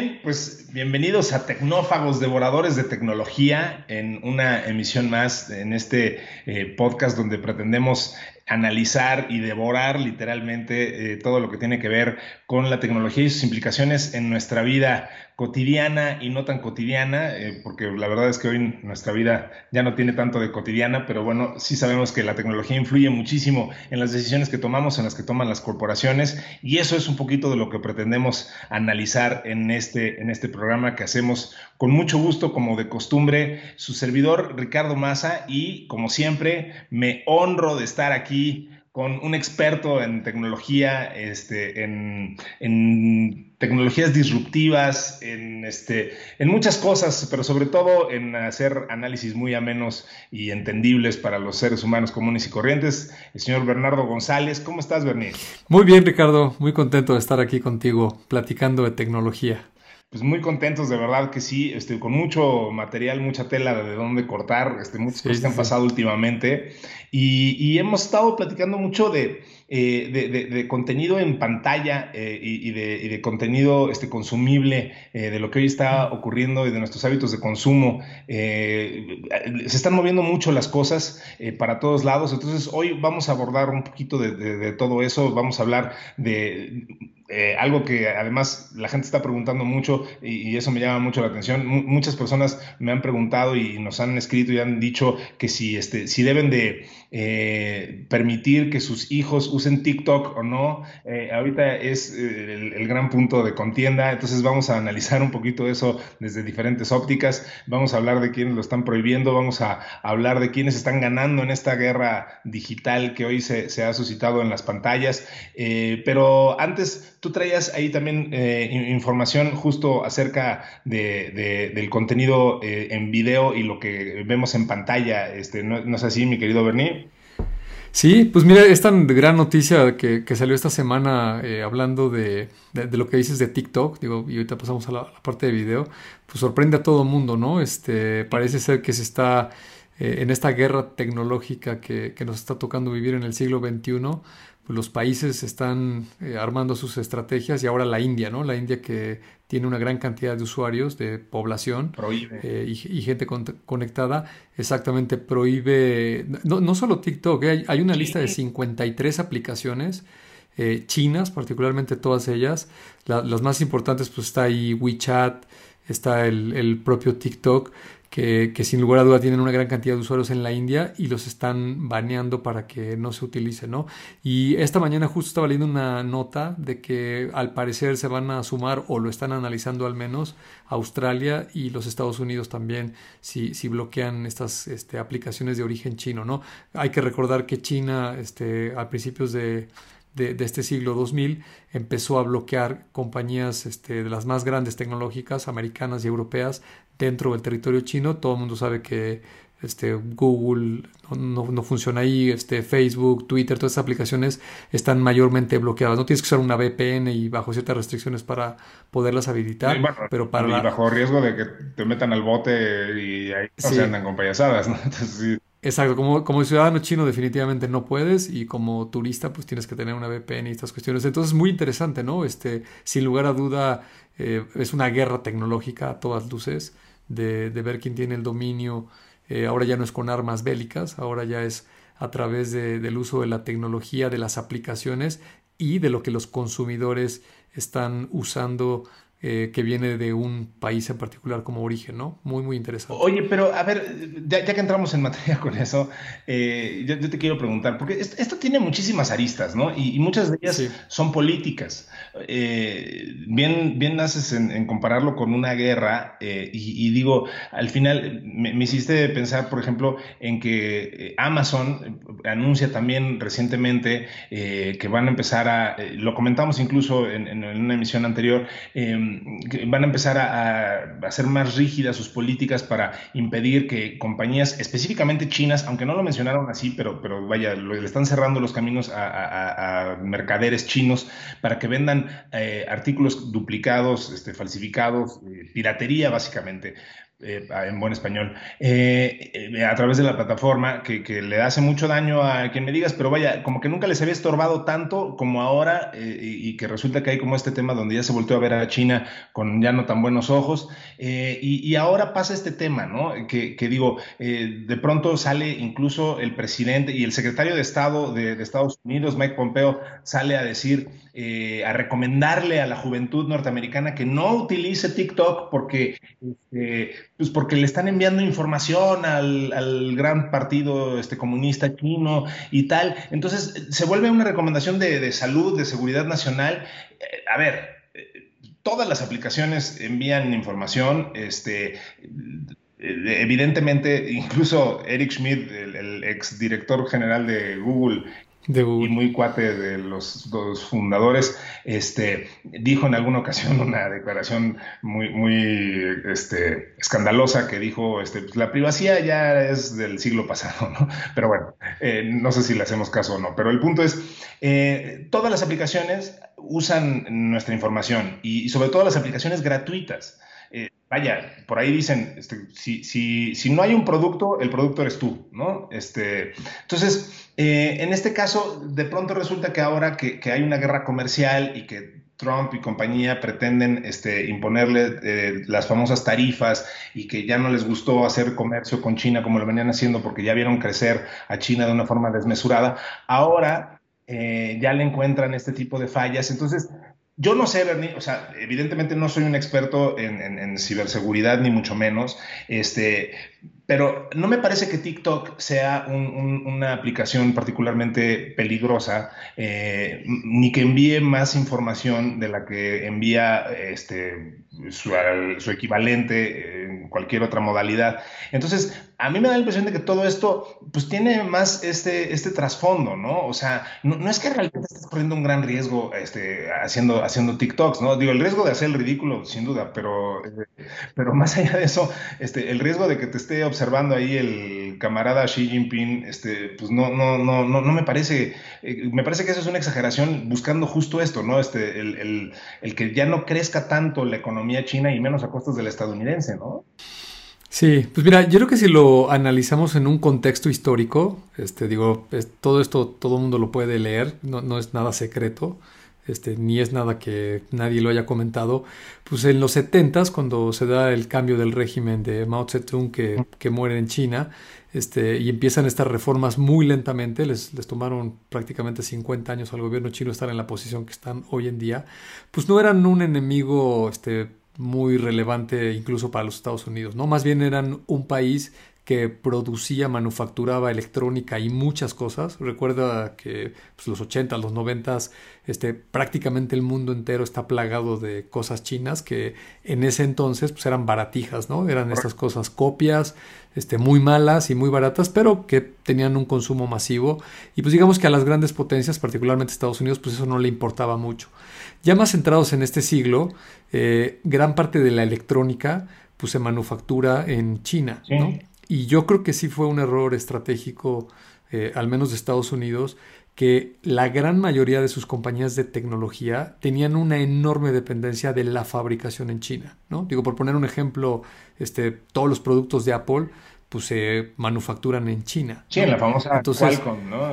bien, pues bienvenidos a Tecnófagos, devoradores de tecnología, en una emisión más en este eh, podcast donde pretendemos analizar y devorar literalmente eh, todo lo que tiene que ver con la tecnología y sus implicaciones en nuestra vida cotidiana y no tan cotidiana, eh, porque la verdad es que hoy nuestra vida ya no tiene tanto de cotidiana, pero bueno, sí sabemos que la tecnología influye muchísimo en las decisiones que tomamos, en las que toman las corporaciones, y eso es un poquito de lo que pretendemos analizar en este, en este programa que hacemos con mucho gusto, como de costumbre, su servidor Ricardo Maza, y como siempre, me honro de estar aquí con un experto en tecnología, este, en, tecnologías disruptivas, en, este, en muchas cosas, pero sobre todo en hacer análisis muy amenos y entendibles para los seres humanos comunes y corrientes. El señor Bernardo González, ¿cómo estás, Bernier? Muy bien, Ricardo, muy contento de estar aquí contigo platicando de tecnología pues muy contentos, de verdad que sí, este, con mucho material, mucha tela de dónde cortar, este, muchas cosas que han pasado últimamente. Y, hemos estado platicando mucho de, eh, de, contenido en pantalla eh, y, de, contenido este, consumible, eh, de lo que hoy está ocurriendo y de nuestros hábitos de consumo. se están moviendo mucho las cosas para todos lados, entonces hoy vamos a abordar un poquito de todo eso, vamos a hablar de eh, algo que además la gente está preguntando mucho y, eso me llama mucho la atención. muchas personas me han preguntado y nos han escrito y han dicho que si, este, si deben de eh, permitir que sus hijos usen TikTok o no. Eh, ahorita es el, gran punto de contienda, entonces vamos a analizar un poquito eso desde diferentes ópticas. Vamos a hablar de quiénes lo están prohibiendo, vamos a, hablar de quiénes están ganando en esta guerra digital que hoy se, se ha suscitado en las pantallas. pero antes Tú traías ahí también eh, información justo acerca de, del contenido eh, en video y lo que vemos en pantalla. Este, ¿no, es así, mi querido Bernie? Sí, pues mira, esta gran noticia que, salió esta semana eh, hablando de, lo que dices de TikTok, digo, y ahorita pasamos a la, parte de video, pues sorprende a todo mundo, ¿no? Este, parece ser que se está en esta guerra tecnológica que, que, nos está tocando vivir en el siglo XXI, los países están eh, armando sus estrategias y ahora la India, ¿no? La India que tiene una gran cantidad de usuarios, de población eh, y, gente conectada, exactamente prohíbe, no, no solo TikTok, eh, hay, una lista de 53 aplicaciones chinas, particularmente todas ellas. las más importantes, pues está ahí WeChat, está el, el propio TikTok que, sin lugar a duda tienen una gran cantidad de usuarios en la India y los están baneando para que no se utilice, ¿no? Y esta mañana justo estaba leyendo una nota de que al parecer se van a sumar o lo están analizando al menos Australia y los Estados Unidos también si, si bloquean estas este, aplicaciones de origen chino, ¿no? Hay que recordar que China este, a principios de de, este siglo 2000 empezó a bloquear compañías este, de las más grandes tecnológicas americanas y europeas dentro del territorio chino. Todo el mundo sabe que este, Google no, funciona ahí, este, Facebook, Twitter, todas estas aplicaciones están mayormente bloqueadas. No tienes que usar una VPN y bajo ciertas restricciones para poderlas habilitar, pero para y bajo riesgo de que te metan al bote y ahí no se andan con payasadas, ¿no? Exacto, como, como ciudadano chino definitivamente no puedes y como turista pues tienes que tener una VPN y estas cuestiones. Entonces es muy interesante, ¿no? Este, sin lugar a duda eh, es una guerra tecnológica a todas luces de, de ver quién tiene el dominio. Eh, ahora ya no es con armas bélicas, ahora ya es a través de, del uso de la tecnología, de las aplicaciones y de lo que los consumidores están usando eh, que viene de un país en particular como origen, ¿no? Muy, muy interesante. Oye, pero a ver, ya, que entramos en materia con eso, eh, yo, te quiero preguntar, porque esto, tiene muchísimas aristas, ¿no? Y, muchas de ellas son políticas. Eh, bien, bien haces en, compararlo con una guerra, y, digo, al final me, hiciste pensar, por ejemplo, en que Amazon anuncia también recientemente que van a empezar a, lo comentamos incluso en, en una emisión anterior, van a empezar a, hacer más rígidas sus políticas para impedir que compañías, específicamente chinas, aunque no lo mencionaron así, pero, pero vaya, le están cerrando los caminos a, mercaderes chinos para que vendan eh, artículos duplicados, este, falsificados, eh, piratería básicamente. Eh, en buen español, eh, eh, a través de la plataforma, que, le hace mucho daño a quien me digas, pero vaya, como que nunca les había estorbado tanto como ahora, y, que resulta que hay como este tema donde ya se volteó a ver a China con ya no tan buenos ojos, y, ahora pasa este tema, ¿no? Que, que digo, de pronto sale incluso el presidente y el secretario de Estado de, de Estados Unidos, Mike Pompeo, sale a decir, a recomendarle a la juventud norteamericana que no utilice TikTok porque... Este, pues porque le están enviando información al, gran partido este, comunista chino y tal. Entonces se vuelve una recomendación de, salud, de seguridad nacional. Eh, a ver, eh, todas las aplicaciones envían información, este, eh, evidentemente, incluso Eric Schmidt, el, el ex director general de Google, y muy cuate de los dos fundadores, este, dijo en alguna ocasión una declaración muy, muy este, escandalosa que dijo, este, pues, la privacidad ya es del siglo pasado, ¿no? Pero bueno, eh, no sé si le hacemos caso o no, pero el punto es, eh, todas las aplicaciones usan nuestra información y, sobre todo las aplicaciones gratuitas. Eh, vaya, por ahí dicen, este, si, no hay un producto, el producto eres tú, ¿no? Este, entonces, eh, en este caso, de pronto resulta que ahora que, hay una guerra comercial y que Trump y compañía pretenden este, imponerle eh, las famosas tarifas y que ya no les gustó hacer comercio con China como lo venían haciendo porque ya vieron crecer a China de una forma desmesurada, ahora ya le encuentran este tipo de fallas. Entonces, yo no sé, Bernie, o sea, evidentemente no soy un experto en, en ciberseguridad, ni mucho menos, este, pero no me parece que TikTok sea una aplicación particularmente peligrosa, eh, ni que envíe más información de la que envía este, su, equivalente en cualquier otra modalidad. Entonces, a mí me da la impresión de que todo esto pues tiene más este, este trasfondo, ¿no? O sea, no, es que realmente estés corriendo un gran riesgo este, haciendo, haciendo TikToks, ¿no? Digo, el riesgo de hacer el ridículo, sin duda, pero, eh, pero más allá de eso, este, el riesgo de que te esté observando observando ahí el camarada Xi Jinping, este, pues no, no, no, no, no me parece, eh, me parece que eso es una exageración buscando justo esto, ¿no? Este, el, el, que ya no crezca tanto la economía china y menos a costos del estadounidense, ¿no? Sí, pues mira, yo creo que si lo analizamos en un contexto histórico, este, digo, todo esto todo el mundo lo puede leer, no, no es nada secreto. Este, ni es nada que nadie lo haya comentado, pues en los 70 cuando se da el cambio del régimen de Mao Zedong que, que muere en China, este, y empiezan estas reformas muy lentamente, les, les, tomaron prácticamente 50 años al gobierno chino estar en la posición que están hoy en día, pues no eran un enemigo este, muy relevante incluso para los Estados Unidos, ¿no? Más bien eran un país que producía, manufacturaba electrónica y muchas cosas. Recuerda que pues, los 80, los 90, este, prácticamente el mundo entero está plagado de cosas chinas que en ese entonces pues, eran baratijas, ¿no? Eran estas cosas copias, este, muy malas y muy baratas, pero que tenían un consumo masivo. Y pues digamos que a las grandes potencias, particularmente Estados Unidos, pues eso no le importaba mucho. Ya más centrados en este siglo, eh, gran parte de la electrónica pues se manufactura en China, ¿no? Y yo creo que sí fue un error estratégico, eh, al menos de Estados Unidos, que la gran mayoría de sus compañías de tecnología tenían una enorme dependencia de la fabricación en China. ¿no? Digo, por poner un ejemplo, este, todos los productos de Apple pues se manufacturan en China. Sí, en la famosa Qualcomm, ¿no?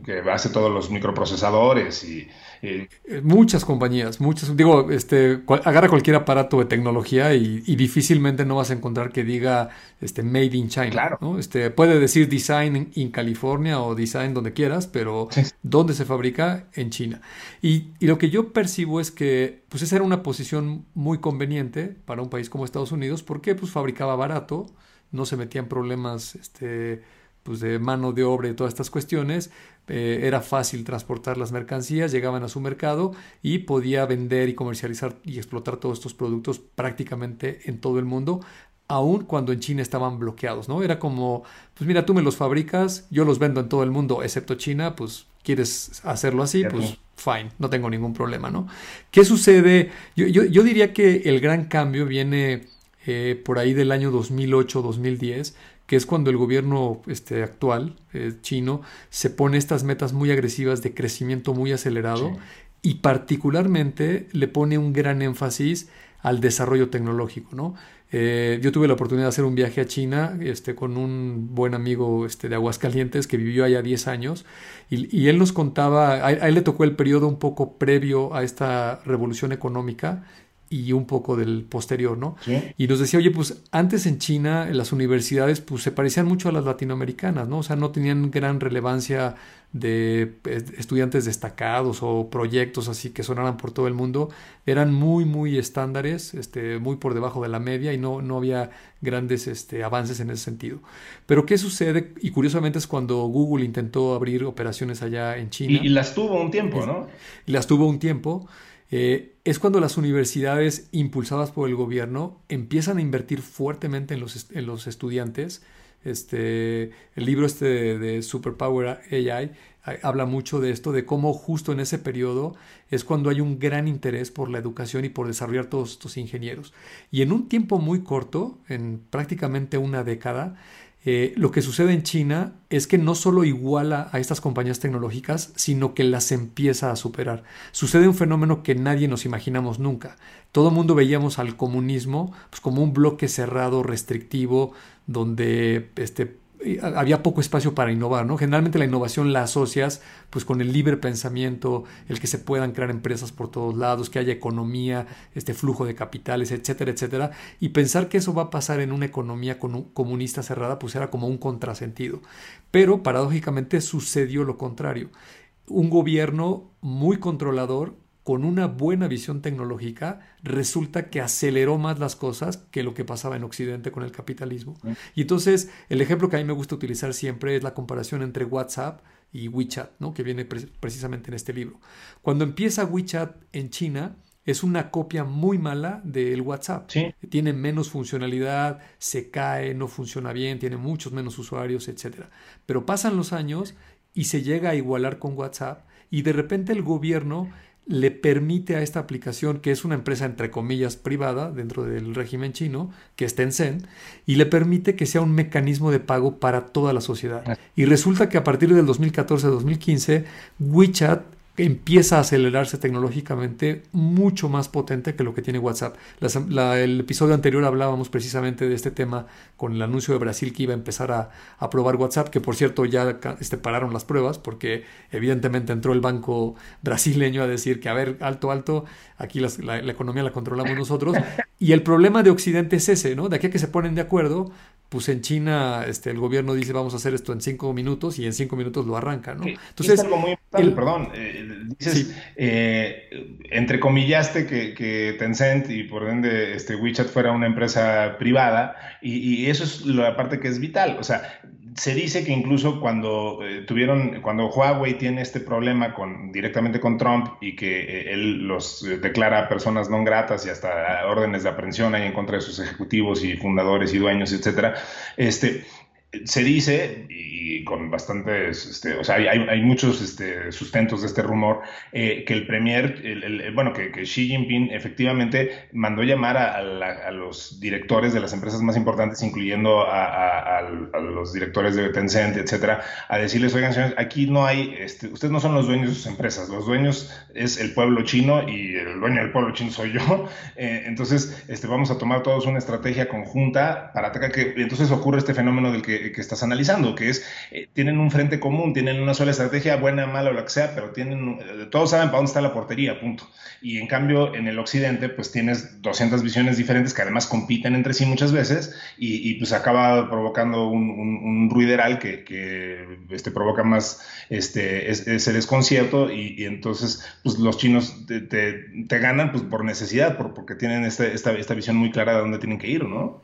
Que hace todos los microprocesadores y, eh, muchas compañías, muchas, digo, este, agarra cualquier aparato de tecnología y, difícilmente no vas a encontrar que diga este, Made in China. ¿no? Este, puede decir Design in, California o Design donde quieras, pero ¿dónde se fabrica? En China. Y, y, lo que yo percibo es que pues esa era una posición muy conveniente para un país como Estados Unidos porque pues fabricaba barato, no se metía en problemas este, pues de mano de obra y todas estas cuestiones, eh, era fácil transportar las mercancías, llegaban a su mercado y podía vender y comercializar y explotar todos estos productos prácticamente en todo el mundo, aun cuando en China estaban bloqueados, ¿no? Era como, pues mira, tú me los fabricas, yo los vendo en todo el mundo, excepto China, pues quieres hacerlo así, pues fine, no tengo ningún problema, ¿no? ¿Qué sucede? Yo, yo, diría que el gran cambio viene eh, por ahí del año 2008-2010, que es cuando el gobierno este, actual eh, chino se pone estas metas muy agresivas de crecimiento muy acelerado y particularmente le pone un gran énfasis al desarrollo tecnológico, ¿no? Eh, yo tuve la oportunidad de hacer un viaje a China este, con un buen amigo este, de Aguascalientes que vivió allá 10 años y, y él nos contaba, a, a, él le tocó el periodo un poco previo a esta revolución económica y un poco del posterior, ¿no? Sí. Y nos decía, oye, pues antes en China las universidades pues se parecían mucho a las latinoamericanas, ¿no? O sea, no tenían gran relevancia de estudiantes destacados o proyectos así que sonaran por todo el mundo, eran muy, muy estándares, este, muy por debajo de la media y no, no había grandes este, avances en ese sentido. Pero ¿qué sucede? Y curiosamente es cuando Google intentó abrir operaciones allá en China. Y, y las tuvo un tiempo, ¿no? Y las tuvo un tiempo. Eh, es cuando las universidades impulsadas por el gobierno empiezan a invertir fuertemente en los, estudiantes. Este, el libro este de, de Superpower AI habla mucho de esto, de cómo justo en ese periodo es cuando hay un gran interés por la educación y por desarrollar todos estos ingenieros. Y en un tiempo muy corto, en prácticamente una década, eh, lo que sucede en China es que no solo iguala a estas compañías tecnológicas, sino que las empieza a superar. Sucede un fenómeno que nadie nos imaginamos nunca. Todo el mundo veíamos al comunismo pues, como un bloque cerrado, restrictivo, donde este, había poco espacio para innovar, ¿no? Generalmente la innovación la asocias pues con el libre pensamiento, el que se puedan crear empresas por todos lados, que haya economía, este flujo de capitales, etcétera, etcétera, y pensar que eso va a pasar en una economía comunista cerrada pues era como un contrasentido. Pero paradójicamente sucedió lo contrario. Un gobierno muy controlador con una buena visión tecnológica, resulta que aceleró más las cosas que lo que pasaba en Occidente con el capitalismo. Y entonces, el ejemplo que a mí me gusta utilizar siempre es la comparación entre WhatsApp y WeChat, ¿no? que viene pre precisamente en este libro. Cuando empieza WeChat en China, es una copia muy mala del WhatsApp. Sí. Tiene menos funcionalidad, se cae, no funciona bien, tiene muchos menos usuarios, etc. Pero pasan los años y se llega a igualar con WhatsApp y de repente el gobierno le permite a esta aplicación, que es una empresa entre comillas privada dentro del régimen chino, que es Tencent, y le permite que sea un mecanismo de pago para toda la sociedad. Y resulta que a partir del 2014-2015, WeChat empieza a acelerarse tecnológicamente mucho más potente que lo que tiene WhatsApp. La, la, el episodio anterior hablábamos precisamente de este tema con el anuncio de Brasil que iba a empezar a, a probar WhatsApp, que por cierto ya este, pararon las pruebas porque evidentemente entró el banco brasileño a decir que a ver, alto, alto, aquí las, la, la, economía la controlamos nosotros. Y el problema de Occidente es ese, ¿no? De aquí a que se ponen de acuerdo, pues en China este, el gobierno dice vamos a hacer esto en cinco minutos y en cinco minutos lo arranca, ¿no? Entonces, es algo muy importante, el, perdón, eh, dices, sí. eh, entrecomillaste que, que, Tencent y por ende este WeChat fuera una empresa privada y, y, eso es la parte que es vital, o sea, se dice que incluso cuando eh, tuvieron, cuando Huawei tiene este problema con, directamente con Trump y que eh, él los eh, declara personas no gratas y hasta órdenes de aprehensión ahí en contra de sus ejecutivos y fundadores y dueños, etcétera, este, se dice, y con bastantes, este, o sea, hay, hay muchos este, sustentos de este rumor, eh, que el premier, el, bueno, que, que, Xi Jinping efectivamente mandó llamar a, los directores de las empresas más importantes, incluyendo a, a los directores de Tencent, etcétera, a decirles, oigan, señores, aquí no hay, este, ustedes no son los dueños de sus empresas, los dueños es el pueblo chino y el dueño del pueblo chino soy yo, eh, entonces este, vamos a tomar todos una estrategia conjunta para atacar que, entonces ocurre este fenómeno del que que estás analizando, que es, eh, tienen un frente común, tienen una sola estrategia, buena, mala o lo que sea, pero tienen, eh, todos saben para dónde está la portería, punto. Y en cambio, en el occidente, pues tienes 200 visiones diferentes que además compiten entre sí muchas veces y, y pues acaba provocando un, un, un ruideral que, que, este, provoca más este, ese desconcierto y, y, entonces pues los chinos te, te, te ganan pues, por necesidad, por, porque tienen este, esta, esta visión muy clara de dónde tienen que ir, ¿no?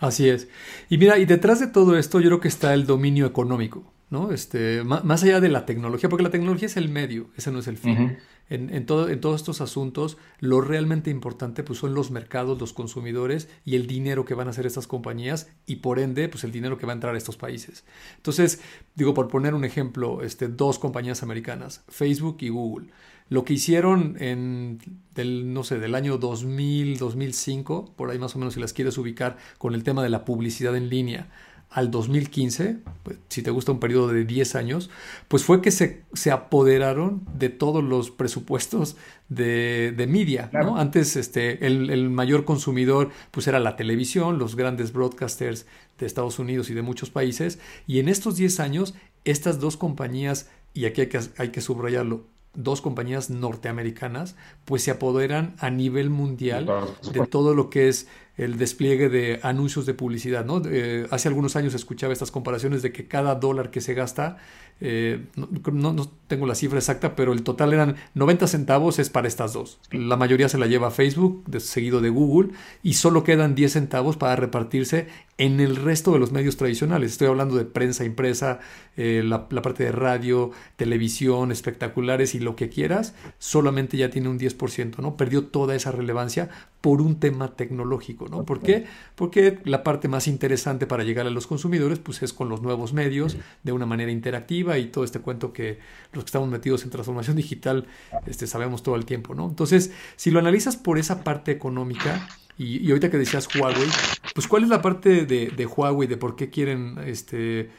Así es. Y mira, y detrás de todo esto yo creo que está el dominio económico, ¿no? Este, más allá de la tecnología, porque la tecnología es el medio, ese no es el fin. Uh -huh. en, en, todo, en, todos estos asuntos, lo realmente importante pues, son los mercados, los consumidores y el dinero que van a hacer estas compañías y por ende, pues el dinero que va a entrar a estos países. Entonces, digo, por poner un ejemplo, este, dos compañías americanas, Facebook y Google lo que hicieron en del no sé del año 2000 2005 por ahí más o menos si las quieres ubicar con el tema de la publicidad en línea al 2015, pues, si te gusta un periodo de 10 años, pues fue que se, se apoderaron de todos los presupuestos de, de media. ¿no? Antes este, el, el, mayor consumidor pues era la televisión, los grandes broadcasters de Estados Unidos y de muchos países, y en estos 10 años estas dos compañías, y aquí hay que, hay que subrayarlo, dos compañías norteamericanas, pues se apoderan a nivel mundial de todo lo que es el despliegue de anuncios de publicidad. ¿no? Eh, hace algunos años escuchaba estas comparaciones de que cada dólar que se gasta, eh, no, no, tengo la cifra exacta, pero el total eran 90 centavos es para estas dos. La mayoría se la lleva Facebook, seguido de Google, y solo quedan 10 centavos para repartirse en el resto de los medios tradicionales. Estoy hablando de prensa impresa, eh, la, la, parte de radio, televisión, espectaculares y lo que quieras, solamente ya tiene un 10%, ¿no? Perdió toda esa relevancia por un tema tecnológico, ¿no? ¿Por qué? Porque la parte más interesante para llegar a los consumidores pues es con los nuevos medios, de una manera interactiva y todo este cuento que los que estamos metidos en transformación digital este, sabemos todo el tiempo, ¿no? Entonces, si lo analizas por esa parte económica, y, ahorita que decías Huawei, pues ¿cuál es la parte de, de Huawei, de por qué quieren, este,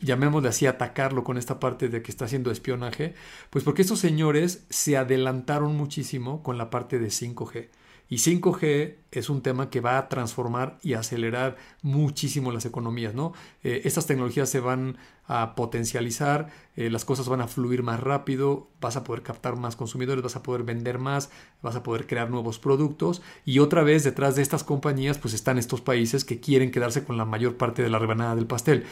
llamémosle así, atacarlo con esta parte de que está haciendo espionaje? Pues porque estos señores se adelantaron muchísimo con la parte de 5G. Y 5G es un tema que va a transformar y acelerar muchísimo las economías, ¿no? Eh, estas tecnologías se van a potencializar, eh, las cosas van a fluir más rápido, vas a poder captar más consumidores, vas a poder vender más, vas a poder crear nuevos productos y otra vez detrás de estas compañías pues están estos países que quieren quedarse con la mayor parte de la rebanada del pastel.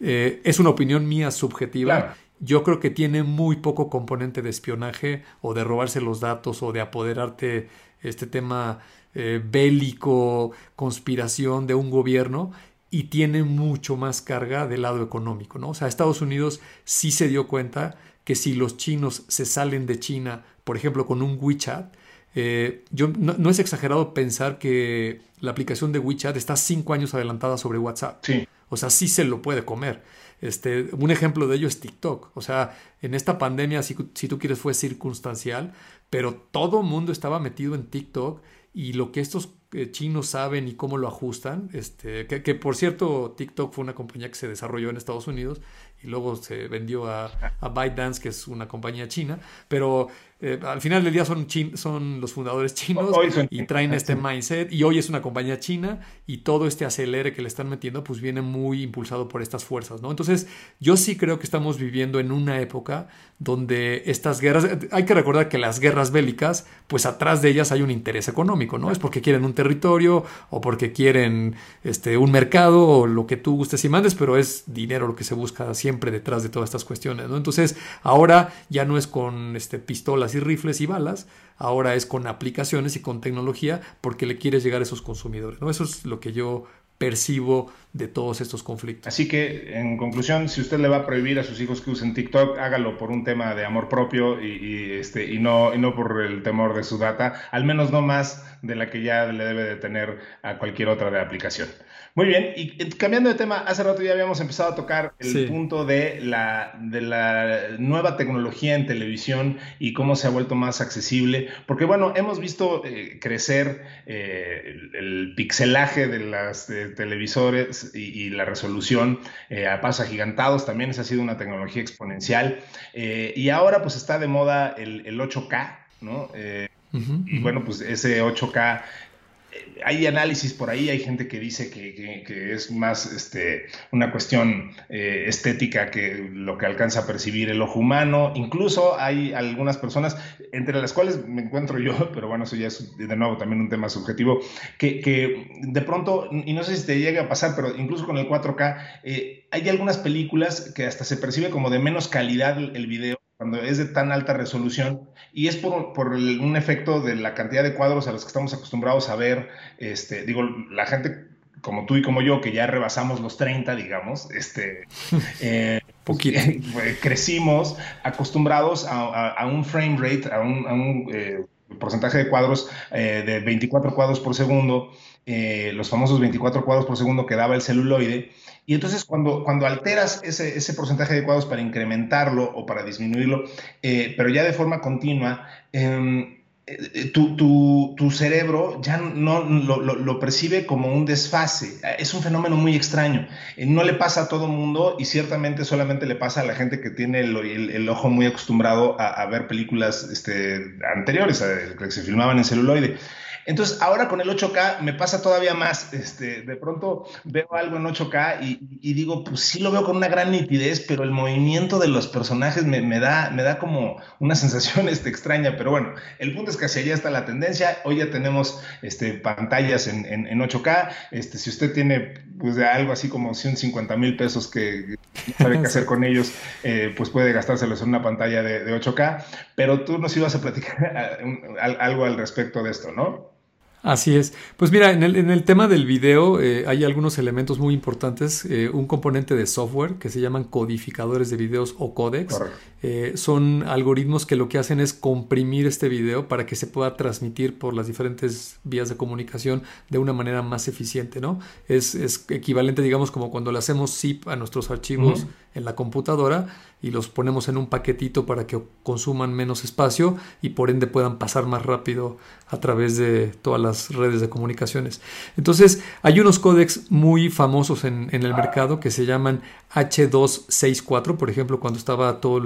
Eh, es una opinión mía subjetiva. Yo creo que tiene muy poco componente de espionaje o de robarse los datos o de apoderarte este tema eh, bélico, conspiración de un gobierno y tiene mucho más carga del lado económico, ¿no? O sea, Estados Unidos sí se dio cuenta que si los chinos se salen de China, por ejemplo, con un WeChat, eh, yo, no, es exagerado pensar que la aplicación de WeChat está cinco años adelantada sobre WhatsApp. Sí. O sea, sí se lo puede comer. Este, un ejemplo de ello es TikTok. O sea, en esta pandemia, si, si tú quieres, fue circunstancial, pero todo mundo estaba metido en TikTok y lo que estos eh, chinos saben y cómo lo ajustan, este, que, que, por cierto TikTok fue una compañía que se desarrolló en Estados Unidos y luego se vendió a, a ByteDance, que es una compañía china, pero eh, al final del día son, chin, son los fundadores chinos y traen este mindset y hoy es una compañía china y todo este acelere que le están metiendo pues viene muy impulsado por estas fuerzas, ¿no? Entonces yo sí creo que estamos viviendo en una época donde estas guerras, hay que recordar que las guerras bélicas pues atrás de ellas hay un interés económico, ¿no? Es porque quieren un territorio o porque quieren este, un mercado o lo que tú gustes y mandes, pero es dinero lo que se busca siempre detrás de todas estas cuestiones, ¿no? Entonces ahora ya no es con este, pistolas y rifles y balas, ahora es con aplicaciones y con tecnología porque le quieres llegar a esos consumidores. ¿no? Eso es lo que yo percibo de todos estos conflictos. Así que, en conclusión, si usted le va a prohibir a sus hijos que usen TikTok, hágalo por un tema de amor propio y, y este, y, no, y no por el temor de su data, al menos no más de la que ya le debe de tener a cualquier otra de aplicación. Muy bien, y cambiando de tema, hace rato ya habíamos empezado a tocar el sí. punto de la, de la nueva tecnología en televisión y cómo se ha vuelto más accesible, porque bueno, hemos visto eh, crecer eh, el, el, pixelaje de las de televisores y, y, la resolución eh, a pasos agigantados, también esa ha sido una tecnología exponencial, eh, y ahora pues está de moda el, el 8K, ¿no? Uh -huh, y bueno, pues ese 8K hay análisis por ahí, hay gente que dice que, es más este, una cuestión eh, estética que lo que alcanza a percibir el ojo humano. Incluso hay algunas personas, entre las cuales me encuentro yo, pero bueno, eso ya es de nuevo también un tema subjetivo, que, de pronto, y no sé si te llega a pasar, pero incluso con el 4K, eh, hay algunas películas que hasta se percibe como de menos calidad el video cuando es de tan alta resolución y es por, por el, un efecto de la cantidad de cuadros a los que estamos acostumbrados a ver, este, digo, la gente como tú y como yo, que ya rebasamos los 30, digamos, este, eh, crecimos acostumbrados a, a, a, un frame rate, a un, a un eh, porcentaje de cuadros eh, de 24 cuadros por segundo, eh, los famosos 24 cuadros por segundo que daba el celuloide, y entonces cuando, cuando alteras ese, ese, porcentaje de cuadros para incrementarlo o para disminuirlo, eh, pero ya de forma continua, eh, eh, tu, tu, tu, cerebro ya no lo, lo, percibe como un desfase. Es un fenómeno muy extraño. Eh, no le pasa a todo mundo y ciertamente solamente le pasa a la gente que tiene el, el, ojo muy acostumbrado a, a ver películas este, anteriores, que se filmaban en celuloide. Entonces, ahora con el 8K me pasa todavía más. Este, de pronto veo algo en 8K y, digo, pues sí lo veo con una gran nitidez, pero el movimiento de los personajes me, da, me da como una sensación este, extraña. Pero bueno, el punto es que hacia allá está la tendencia. Hoy ya tenemos este, pantallas en, en, 8K. Este, si usted tiene pues, de algo así como 150 mil pesos que no sabe qué hacer con ellos, eh, pues puede gastárselos en una pantalla de, de 8K. Pero tú nos ibas a platicar algo al respecto de esto, ¿no? Así es. Pues mira, en el, en el tema del video eh, hay algunos elementos muy importantes. Eh, un componente de software que se llaman codificadores de videos o codecs. Eh, son algoritmos que lo que hacen es comprimir este video para que se pueda transmitir por las diferentes vías de comunicación de una manera más eficiente, ¿no? Es, es equivalente, digamos, como cuando le hacemos zip a nuestros archivos en la computadora y los ponemos en un paquetito para que consuman menos espacio y por ende puedan pasar más rápido a través de todas las redes de comunicaciones. Entonces, hay unos códecs muy famosos en, el mercado que se llaman H264, por ejemplo, cuando estaba todo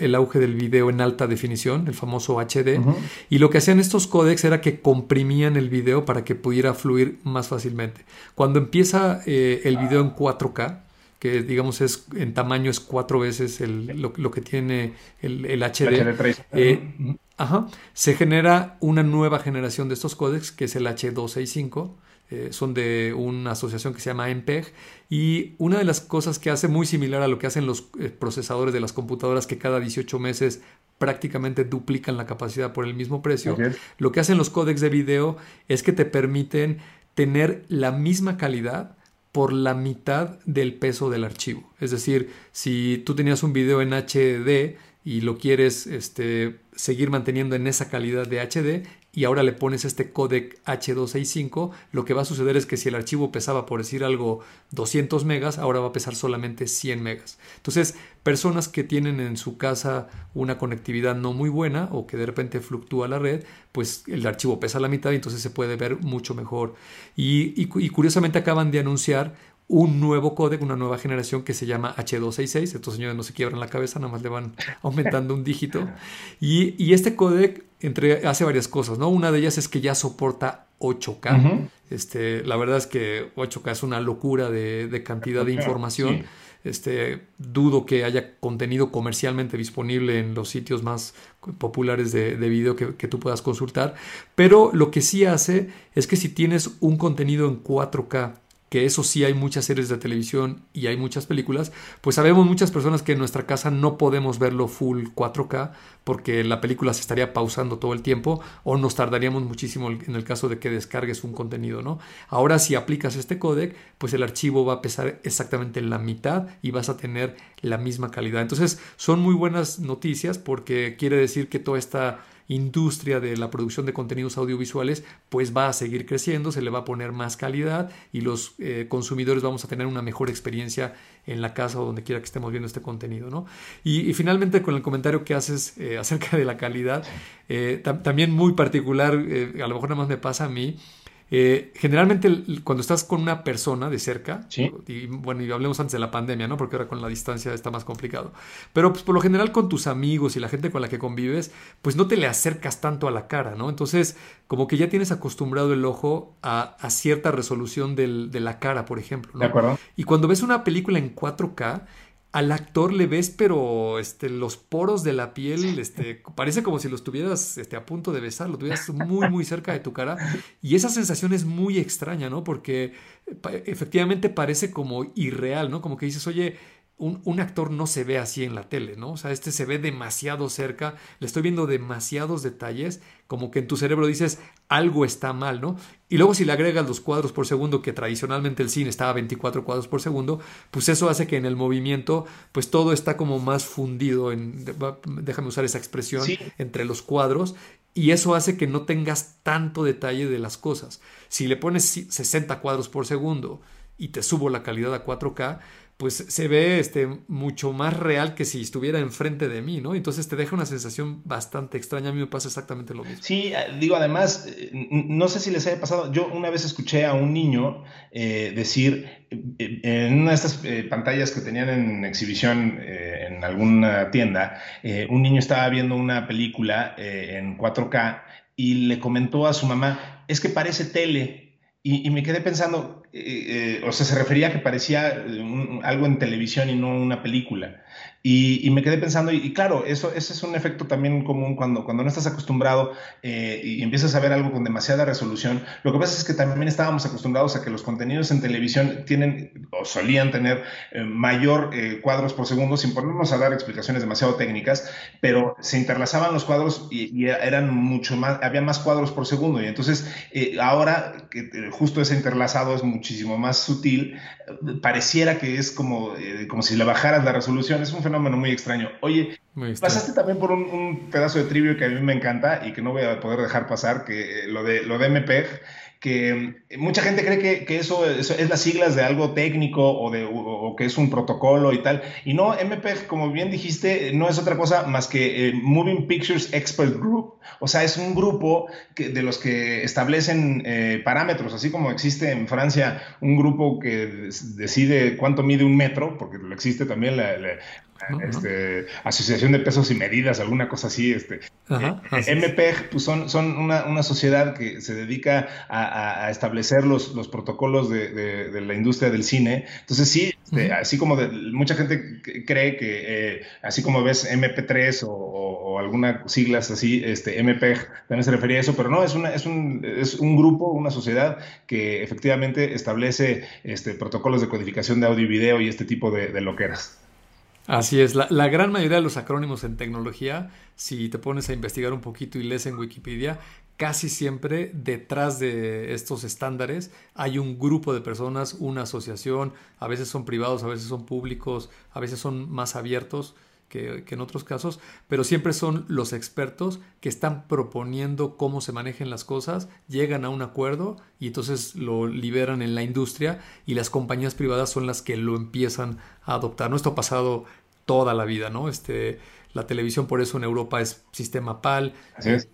el, auge del video en alta definición, el famoso HD, y lo que hacían estos códecs era que comprimían el video para que pudiera fluir más fácilmente. Cuando empieza eh, el video en 4K, que digamos es en tamaño es cuatro veces lo, que tiene el, HD. Eh, ajá, se genera una nueva generación de estos códecs que es el H265. Eh, son de una asociación que se llama MPEG y una de las cosas que hace muy similar a lo que hacen los eh, procesadores de las computadoras que cada 18 meses prácticamente duplican la capacidad por el mismo precio, lo que hacen los códecs de video es que te permiten tener la misma calidad por la mitad del peso del archivo. Es decir, si tú tenías un video en HD y lo quieres este, seguir manteniendo en esa calidad de HD, y ahora le pones este codec H265, lo que va a suceder es que si el archivo pesaba, por decir algo, 200 megas, ahora va a pesar solamente 100 megas. Entonces, personas que tienen en su casa una conectividad no muy buena o que de repente fluctúa la red, pues el archivo pesa la mitad y entonces se puede ver mucho mejor. Y, y curiosamente acaban de anunciar un nuevo códec, una nueva generación que se llama H266. Estos señores no se quiebran la cabeza, nada más le van aumentando un dígito. Y, este códec entre, hace varias cosas, ¿no? Una de ellas es que ya soporta 8K. este, la verdad es que 8K es una locura de, cantidad de información. Este, dudo que haya contenido comercialmente disponible en los sitios más populares de, de video que, que, tú puedas consultar. Pero lo que sí hace es que si tienes un contenido en 4K que eso sí hay muchas series de televisión y hay muchas películas, pues sabemos muchas personas que en nuestra casa no podemos verlo full 4K porque la película se estaría pausando todo el tiempo o nos tardaríamos muchísimo en el caso de que descargues un contenido, ¿no? Ahora si aplicas este codec, pues el archivo va a pesar exactamente la mitad y vas a tener la misma calidad. Entonces son muy buenas noticias porque quiere decir que toda esta industria de la producción de contenidos audiovisuales pues va a seguir creciendo, se le va a poner más calidad y los eh, consumidores vamos a tener una mejor experiencia en la casa o donde quiera que estemos viendo este contenido. ¿no? Y, finalmente con el comentario que haces eh, acerca de la calidad, eh, también muy particular, a lo mejor nada más me pasa a mí, eh, generalmente cuando estás con una persona de cerca, y bueno, y hablemos antes de la pandemia, ¿no? Porque ahora con la distancia está más complicado. Pero pues por lo general con tus amigos y la gente con la que convives, pues no te le acercas tanto a la cara, ¿no? Entonces, como que ya tienes acostumbrado el ojo a, cierta resolución de la cara, por ejemplo. ¿no? De acuerdo. Y cuando ves una película en 4K, al actor le ves, pero este, los poros de la piel, este, parece como si lo estuvieras este, a punto de besar, lo tuvieras muy, muy cerca de tu cara. Y esa sensación es muy extraña, ¿no? Porque efectivamente parece como irreal, ¿no? Como que dices, oye, un, actor no se ve así en la tele, ¿no? O sea, este se ve demasiado cerca, le estoy viendo demasiados detalles, como que en tu cerebro dices, algo está mal, ¿no? Y luego si le agregas los cuadros por segundo, que tradicionalmente el cine estaba a 24 cuadros por segundo, pues eso hace que en el movimiento, pues todo está como más fundido, en, déjame usar esa expresión, entre los cuadros, y eso hace que no tengas tanto detalle de las cosas. Si le pones 60 cuadros por segundo y te subo la calidad a 4K, pues se ve este, mucho más real que si estuviera enfrente de mí, ¿no? Entonces te deja una sensación bastante extraña. A mí me pasa exactamente lo mismo. Sí, eh, digo, además, eh, no sé si les haya pasado, yo una vez escuché a un niño eh, decir, en una de estas pantallas que tenían en exhibición en alguna tienda, un niño estaba viendo una película en 4K y le comentó a su mamá, es que parece tele. Y, me quedé pensando, eh, o sea, se refería a que parecía algo en televisión y no una película. Y, me quedé pensando, y, claro, eso, ese es un efecto también común cuando, cuando no estás acostumbrado eh, y empiezas a ver algo con demasiada resolución. Lo que pasa es que también estábamos acostumbrados a que los contenidos en televisión tienen o solían tener eh, mayor eh, cuadros por segundo, sin ponernos a dar explicaciones demasiado técnicas, pero se interlazaban los cuadros y, eran mucho más, había más cuadros por segundo. Y entonces ahora que justo ese interlazado es muchísimo más sutil, pareciera que es como, como si le bajaras la resolución. Es un fenómeno muy extraño. Oye, pasaste también por un, pedazo de trivio que a mí me encanta y que no voy a poder dejar pasar, que eh, lo de, lo de MPEG, que mucha gente cree que, eso, es las siglas de algo técnico o, de, que es un protocolo y tal. Y no, MPEG, como bien dijiste, no es otra cosa más que eh, Moving Pictures Expert Group. O sea, es un grupo que, de los que establecen eh, parámetros, así como existe en Francia un grupo que decide cuánto mide un metro, porque existe también la, este, Asociación de Pesos y Medidas, alguna cosa así. Este, eh, MPEG pues son, son una, sociedad que se dedica a, establecer los, los protocolos de, la industria del cine. Entonces sí, este, así como mucha gente cree que eh, así como ves MP3 o, algunas siglas así, este, MPEG también se refería a eso, pero no, es, una, es, un, es un grupo, una sociedad que efectivamente establece este, protocolos de codificación de audio y video y este tipo de, de loqueras. Así es, la, gran mayoría de los acrónimos en tecnología, si te pones a investigar un poquito y lees en Wikipedia, casi siempre detrás de estos estándares hay un grupo de personas, una asociación, a veces son privados, a veces son públicos, a veces son más abiertos que, en otros casos, pero siempre son los expertos que están proponiendo cómo se manejen las cosas, llegan a un acuerdo y entonces lo liberan en la industria y las compañías privadas son las que lo empiezan a adoptar. ¿no? Esto ha pasado toda la vida, ¿no? Este, la televisión por eso en Europa es sistema PAL,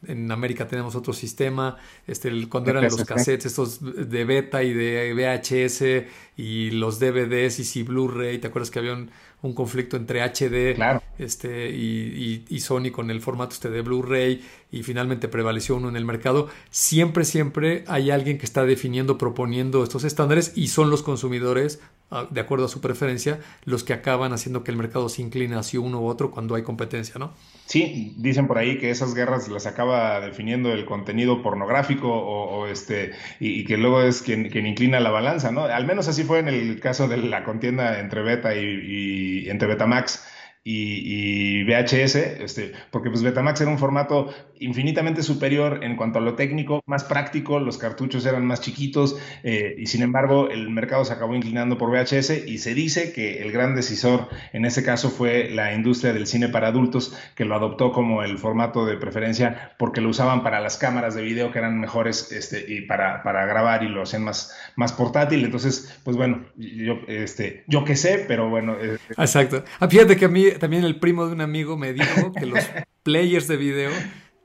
en América tenemos otro sistema, este, cuando eran los cassettes estos de beta y de VHS y los DVDs y si Blu-ray, ¿te acuerdas que había un, un conflicto entre HD este, y, y, Sony con el formato este de Blu-ray y finalmente prevaleció uno en el mercado. Siempre, siempre hay alguien que está definiendo, proponiendo estos estándares y son los consumidores, ah, de acuerdo a su preferencia, los que acaban haciendo que el mercado se incline hacia uno u otro cuando hay competencia, ¿no? Sí, dicen por ahí que esas guerras las acaba definiendo el contenido pornográfico o, este y, que luego es quien, quien, inclina la balanza, ¿no? Al menos así fue en el caso de la contienda entre Beta y, y entre Betamax y, VHS, este, porque pues Betamax era un formato infinitamente superior en cuanto a lo técnico, más práctico, los cartuchos eran más chiquitos eh, y sin embargo el mercado se acabó inclinando por VHS y se dice que el gran decisor en ese caso fue la industria del cine para adultos que lo adoptó como el formato de preferencia porque lo usaban para las cámaras de video que eran mejores este, y para, para grabar y lo hacían más, más portátil. Entonces, pues bueno, yo, este, yo qué sé, pero bueno. Eh, Exacto. Ah, fíjate que a mí también el primo de un amigo me dijo que los players de video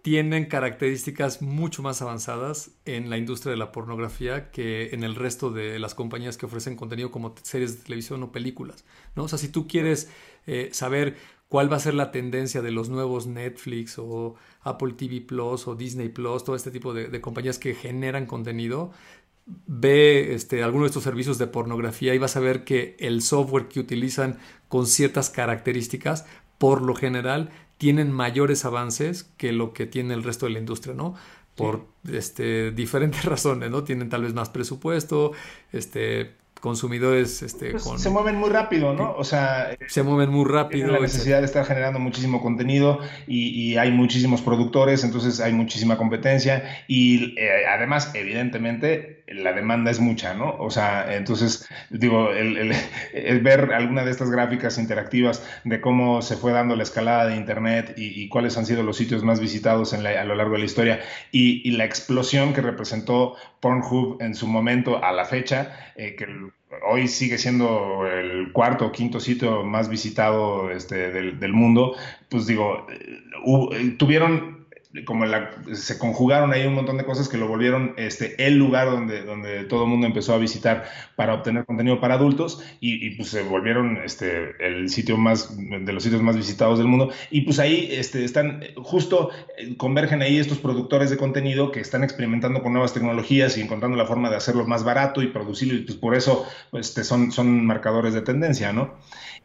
tienen características mucho más avanzadas en la industria de la pornografía que en el resto de las compañías que ofrecen contenido como series de televisión o películas. ¿no? O sea, si tú quieres eh, saber cuál va a ser la tendencia de los nuevos Netflix o Apple TV Plus o Disney Plus, todo este tipo de, de compañías que generan contenido, ve este, alguno de estos servicios de pornografía y vas a ver que el software que utilizan con ciertas características, por lo general, tienen mayores avances que lo que tiene el resto de la industria, ¿no? Por este, diferentes razones, ¿no? Tienen tal vez más presupuesto, este, consumidores este, pues se mueven muy rápido, ¿no? O sea, se mueven muy rápido. la necesidad de estar generando muchísimo contenido y, hay muchísimos productores, entonces hay muchísima competencia y eh, además, evidentemente, la demanda es mucha, ¿no? O sea, entonces, digo, el, ver alguna de estas gráficas interactivas de cómo se fue dando la escalada de Internet y, cuáles han sido los sitios más visitados en a lo largo de la historia y, la explosión que representó Pornhub en su momento a la fecha, eh, que hoy sigue siendo el cuarto o quinto sitio más visitado este, del, mundo, pues digo, eh, tuvieron como se conjugaron ahí un montón de cosas que lo volvieron este, el lugar donde, donde todo el mundo empezó a visitar para obtener contenido para adultos y, pues se volvieron este, el sitio más, de los sitios más visitados del mundo. Y pues ahí este, están, justo eh, convergen ahí estos productores de contenido que están experimentando con nuevas tecnologías y encontrando la forma de hacerlo más barato y producirlo y pues por eso pues, este, son, son marcadores de tendencia, ¿no?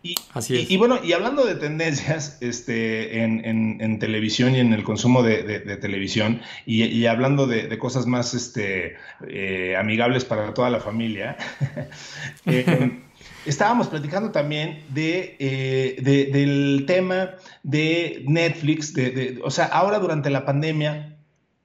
Y, Así es. Y, bueno, y hablando de tendencias este, en, televisión y en el consumo de, televisión, y, hablando de, cosas más este, eh, amigables para toda la familia, eh, estábamos platicando también de, eh, del tema de Netflix, de, o sea, ahora durante la pandemia,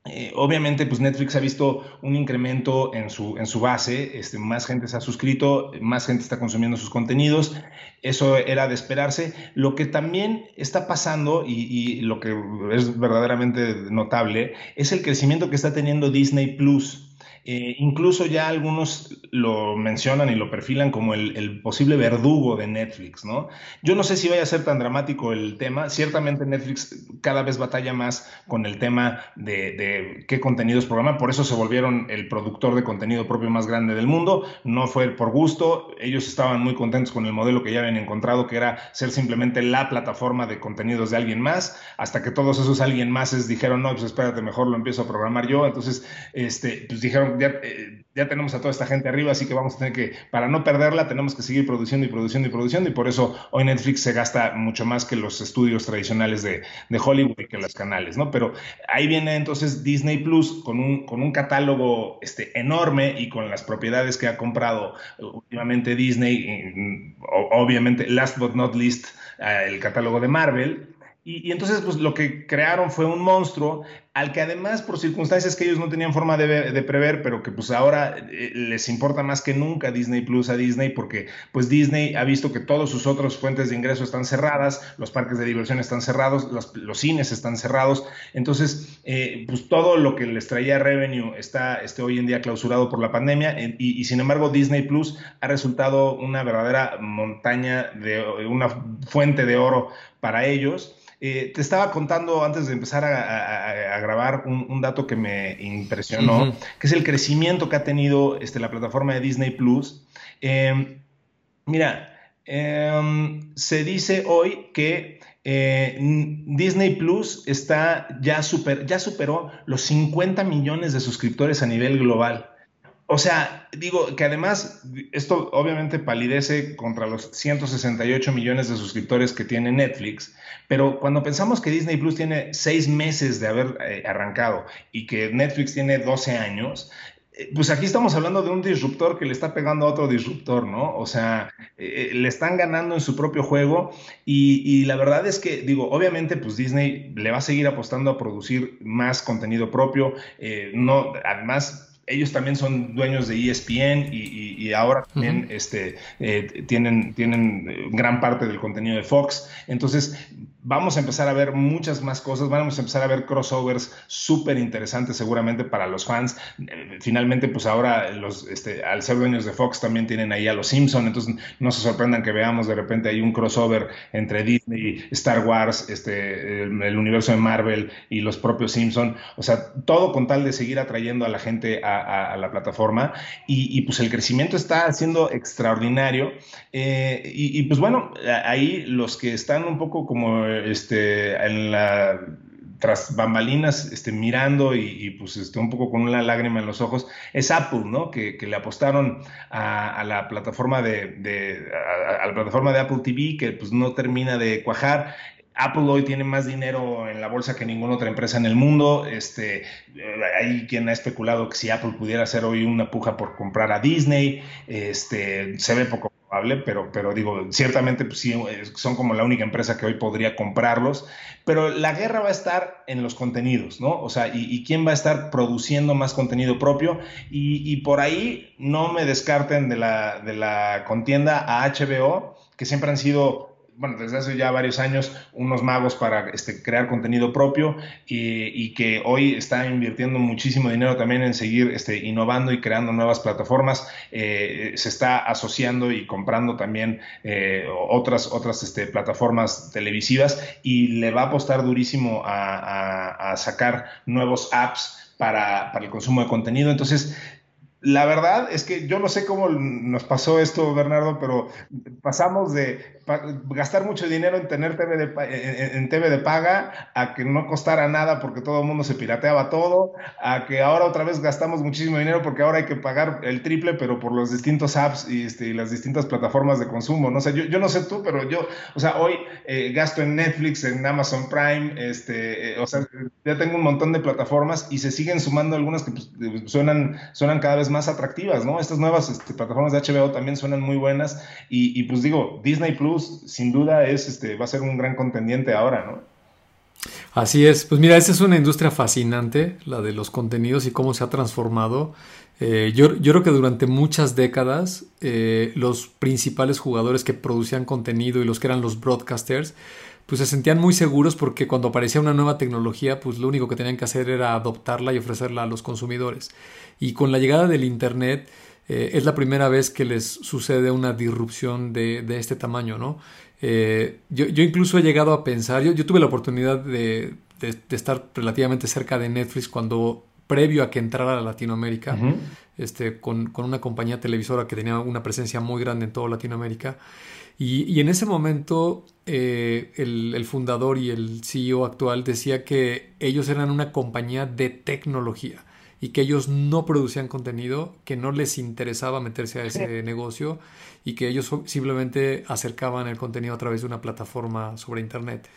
eh, obviamente, pues Netflix ha visto un incremento en su, en su base, este, más gente se ha suscrito, más gente está consumiendo sus contenidos, eso era de esperarse. Lo que también está pasando y, y lo que es verdaderamente notable es el crecimiento que está teniendo Disney Plus. Eh, incluso ya algunos lo mencionan y lo perfilan como el, posible verdugo de Netflix, ¿no? Yo no sé si vaya a ser tan dramático el tema. Ciertamente Netflix cada vez batalla más con el tema de, qué contenidos programa. Por eso se volvieron el productor de contenido propio más grande del mundo. No fue por gusto. Ellos estaban muy contentos con el modelo que ya habían encontrado, que era ser simplemente la plataforma de contenidos de alguien más, hasta que todos esos alguien más dijeron, no, pues espérate, mejor lo empiezo a programar yo. Entonces, este, pues dijeron, eh, ya, tenemos a toda esta gente arriba, así que vamos a tener que, para no perderla, tenemos que seguir produciendo y produciendo y produciendo, y por eso hoy Netflix se gasta mucho más que los estudios tradicionales de, Hollywood y que los canales, ¿no? Pero ahí viene entonces Disney Plus con un, con un catálogo este, enorme y con las propiedades que ha comprado últimamente Disney, obviamente, last but not least, eh, el catálogo de Marvel. Y, y, entonces, pues lo que crearon fue un monstruo al que además por circunstancias que ellos no tenían forma de, prever, pero que pues ahora eh, les importa más que nunca Disney Plus a Disney, porque pues Disney ha visto que todas sus otras fuentes de ingreso están cerradas, los parques de diversión están cerrados, los, cines están cerrados, entonces eh, pues todo lo que les traía revenue está este, hoy en día clausurado por la pandemia y, sin embargo Disney Plus ha resultado una verdadera montaña de una fuente de oro para ellos. Eh, te estaba contando antes de empezar a, grabar un, dato que me impresionó, que es el crecimiento que ha tenido este, la plataforma de Disney Plus. Em, mira, em, se dice hoy que eh, Disney Plus está ya, super, ya superó los 50 millones de suscriptores a nivel global. O sea, digo que además esto obviamente palidece contra los 168 millones de suscriptores que tiene Netflix, pero cuando pensamos que Disney Plus tiene seis meses de haber eh, arrancado y que Netflix tiene 12 años, eh, pues aquí estamos hablando de un disruptor que le está pegando a otro disruptor, ¿no? O sea, eh, le están ganando en su propio juego y, y, la verdad es que, digo, obviamente, pues Disney le va a seguir apostando a producir más contenido propio, no, además ellos también son dueños de ESPN y, ahora también este, eh, tienen, tienen gran parte del contenido de Fox. Entonces, vamos a empezar a ver muchas más cosas, vamos a empezar a ver crossovers súper interesantes seguramente para los fans. Finalmente, pues ahora los, este, al ser dueños de Fox también tienen ahí a los Simpson, entonces no se sorprendan que veamos de repente ahí un crossover entre Disney, Star Wars, este, el, universo de Marvel y los propios Simpson. O sea, todo con tal de seguir atrayendo a la gente a, la plataforma y, pues el crecimiento está siendo extraordinario. Eh, y pues bueno, ahí los que están un poco como este, en la tras bambalinas, este, mirando y, pues este, un poco con una lágrima en los ojos, es Apple, ¿no? Que, le apostaron a, la plataforma de, a, la plataforma de Apple TV, que pues no termina de cuajar. Apple hoy tiene más dinero en la bolsa que ninguna otra empresa en el mundo. Este, hay quien ha especulado que si Apple pudiera hacer hoy una puja por comprar a Disney, este, se ve poco pero, pero digo, ciertamente pues, sí, son como la única empresa que hoy podría comprarlos, pero la guerra va a estar en los contenidos, ¿no? O sea, y, quién va a estar produciendo más contenido propio, y, por ahí no me descarten de la, de la contienda a HBO, que siempre han sido bueno, desde hace ya varios años, unos magos para este, crear contenido propio y, que hoy está invirtiendo muchísimo dinero también en seguir este, innovando y creando nuevas plataformas. Eh, se está asociando y comprando también eh, otras, otras este, plataformas televisivas y le va a apostar durísimo a, sacar nuevos apps para, para, el consumo de contenido. Entonces, la verdad es que yo no sé cómo nos pasó esto, Bernardo, pero pasamos de gastar mucho dinero en tener TV de, en, TV de paga a que no costara nada porque todo el mundo se pirateaba todo, a que ahora otra vez gastamos muchísimo dinero porque ahora hay que pagar el triple, pero por los distintos apps y, este, las distintas plataformas de consumo. No sé, yo, no sé tú, pero yo, o sea, hoy eh, gasto en Netflix, en Amazon Prime, este, eh, o sea, ya tengo un montón de plataformas y se siguen sumando algunas que pues, suenan, suenan cada vez más atractivas, ¿no? Estas nuevas este, plataformas de HBO también suenan muy buenas y, pues digo, Disney Plus sin duda es, este, va a ser un gran contendiente ahora, ¿no? Así es, pues mira, esa es una industria fascinante, la de los contenidos y cómo se ha transformado. Eh, yo, yo, creo que durante muchas décadas eh, los principales jugadores que producían contenido y los que eran los broadcasters, pues se sentían muy seguros porque cuando aparecía una nueva tecnología, pues lo único que tenían que hacer era adoptarla y ofrecerla a los consumidores. Y con la llegada del Internet eh, es la primera vez que les sucede una disrupción de, este tamaño, ¿no? Eh, yo, incluso he llegado a pensar, yo, tuve la oportunidad de, estar relativamente cerca de Netflix cuando previo a que entrara a Latinoamérica, este, con, con, una compañía televisora que tenía una presencia muy grande en toda Latinoamérica. Y, en ese momento eh, el, fundador y el CEO actual decía que ellos eran una compañía de tecnología y que ellos no producían contenido, que no les interesaba meterse a ese negocio y que ellos simplemente acercaban el contenido a través de una plataforma sobre Internet.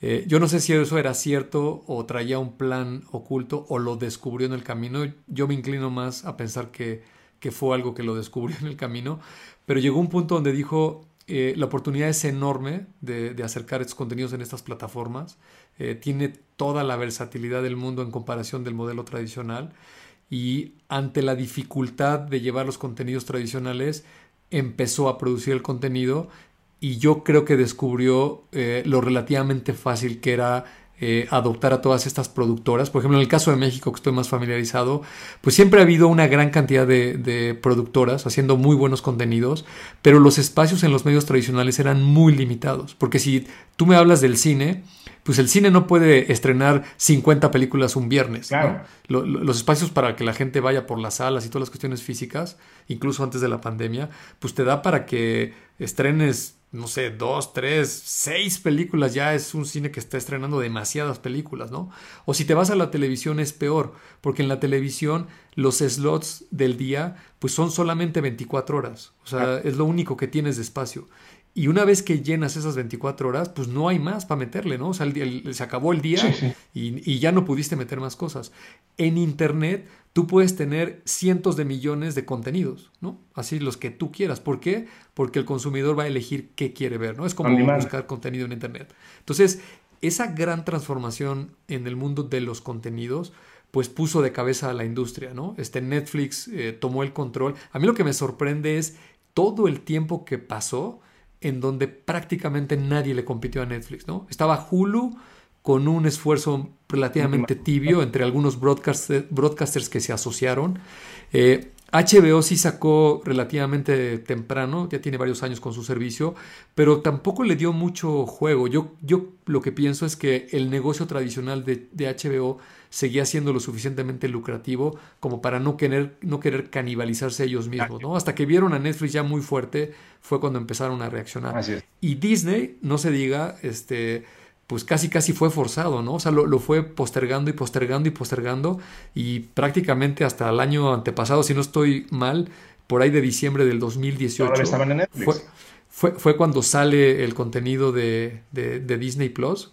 Eh, yo no sé si eso era cierto o traía un plan oculto o lo descubrió en el camino. Yo me inclino más a pensar que, que fue algo que lo descubrió en el camino, pero llegó un punto donde dijo, eh, la oportunidad es enorme de, acercar estos contenidos en estas plataformas. Eh, tiene toda la versatilidad del mundo en comparación del modelo tradicional. Y ante la dificultad de llevar los contenidos tradicionales, empezó a producir el contenido y yo creo que descubrió eh, lo relativamente fácil que era eh, adoptar a todas estas productoras. Por ejemplo, en el caso de México, que estoy más familiarizado, pues siempre ha habido una gran cantidad de, productoras haciendo muy buenos contenidos, pero los espacios en los medios tradicionales eran muy limitados. Porque si tú me hablas del cine, pues el cine no puede estrenar 50 películas un viernes. los espacios para que la gente vaya por las salas y todas las cuestiones físicas, incluso antes de la pandemia, pues te da para que estrenes no sé, dos, tres, seis películas, ya es un cine que está estrenando demasiadas películas, ¿no? O si te vas a la televisión es peor, porque en la televisión los slots del día pues son solamente 24 horas, o sea, es lo único que tienes de espacio. Y una vez que llenas esas 24 horas, pues no hay más para meterle, ¿no? O sea, se acabó el día Y, y, ya no pudiste meter más cosas. En Internet tú puedes tener cientos de millones de contenidos, ¿no? Así los que tú quieras. ¿Por qué? Porque el consumidor va a elegir qué quiere ver, ¿no? Es como buscar contenido en Internet. Entonces, esa gran transformación en el mundo de los contenidos, pues puso de cabeza a la industria, ¿no? Este Netflix eh, tomó el control. A mí lo que me sorprende es todo el tiempo que pasó en donde prácticamente nadie le compitió a Netflix, ¿no? Estaba Hulu con un esfuerzo relativamente tibio entre algunos broadcasters que se asociaron. HBO eh, sí sacó relativamente temprano, ya tiene varios años con su servicio, pero tampoco le dio mucho juego. Yo, yo lo que pienso es que el negocio tradicional de, HBO seguía siendo lo suficientemente lucrativo como para no querer, no querer canibalizarse ellos mismos, ¿no? Hasta que vieron a Netflix ya muy fuerte fue cuando empezaron a reaccionar. Y Disney, no se diga, este pues casi casi fue forzado, ¿no? O sea, lo, fue postergando y postergando y postergando y prácticamente hasta el año antepasado, si no estoy mal, por ahí de diciembre del 2018. estaban en Netflix. Fue, fue, cuando sale el contenido de, de, Disney Plus.